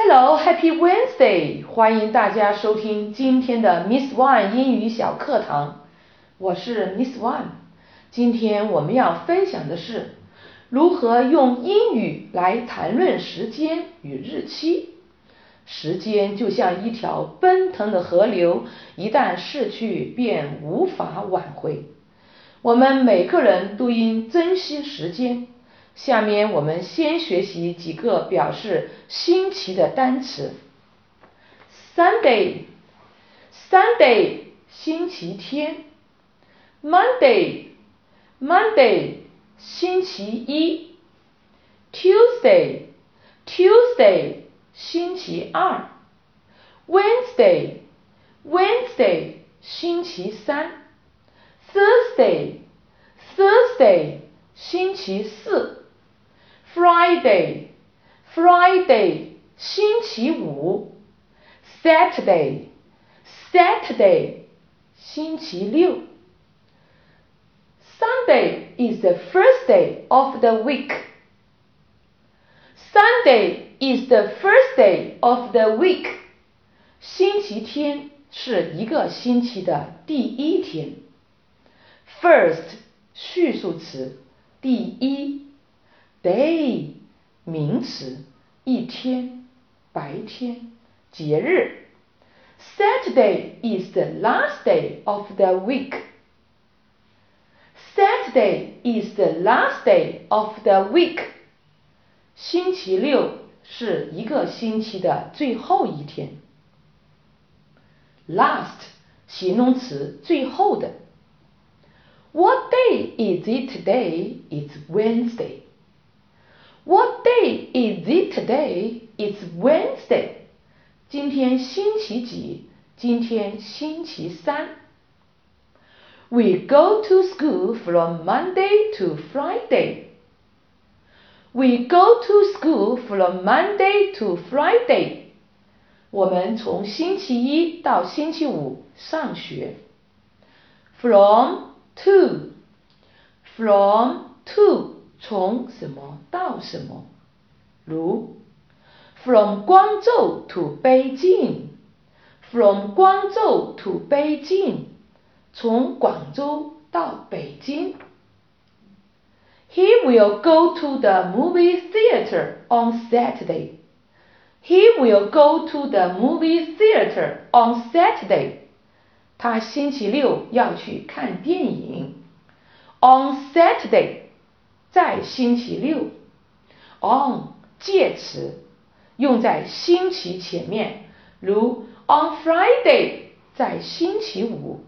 Hello, Happy Wednesday！欢迎大家收听今天的 Miss One 英语小课堂，我是 Miss One。今天我们要分享的是如何用英语来谈论时间与日期。时间就像一条奔腾的河流，一旦逝去，便无法挽回。我们每个人都应珍惜时间。下面我们先学习几个表示星期的单词。Sunday，Sunday，星期天。Monday，Monday，星期一。Tuesday，Tuesday，星期二。Wednesday，Wednesday，星期三。Thursday，Thursday，星期四。Friday, Friday, 星期五。Saturday, Saturday, 星期六。Sunday is the first day of the week. Sunday is the first day of the week. 星期天是一个星期的第一天。First 序数词，第一。 Day 名词，一天、白天、节日。Saturday is the last day of the week. Saturday is the last day of the week. 星期六是一个星期的最后一天。Last 形容词，最后的。What day is it today? It's Wednesday. What day is it today? It's Wednesday. 今天星期几？今天星期三。We go to school from Monday to Friday. We go to school from Monday to Friday. 我们从星期一到星期五上学。From to, from to. 从什么到什么？如，from 光州 to 北京，from 光州 to 北京，从广州到北京。He will go to the movie theater on Saturday. He will go to the movie theater on Saturday. 他星期六要去看电影。On Saturday. 在星期六，on 介词用在星期前面，如 on Friday 在星期五。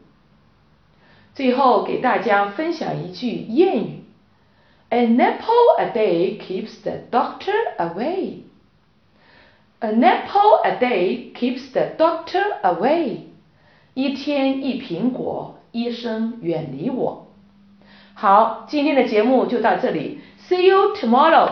最后给大家分享一句谚语：An apple a day keeps the doctor away. An apple a day keeps the doctor away. 一天一苹果，医生远离我。好，今天的节目就到这里，See you tomorrow。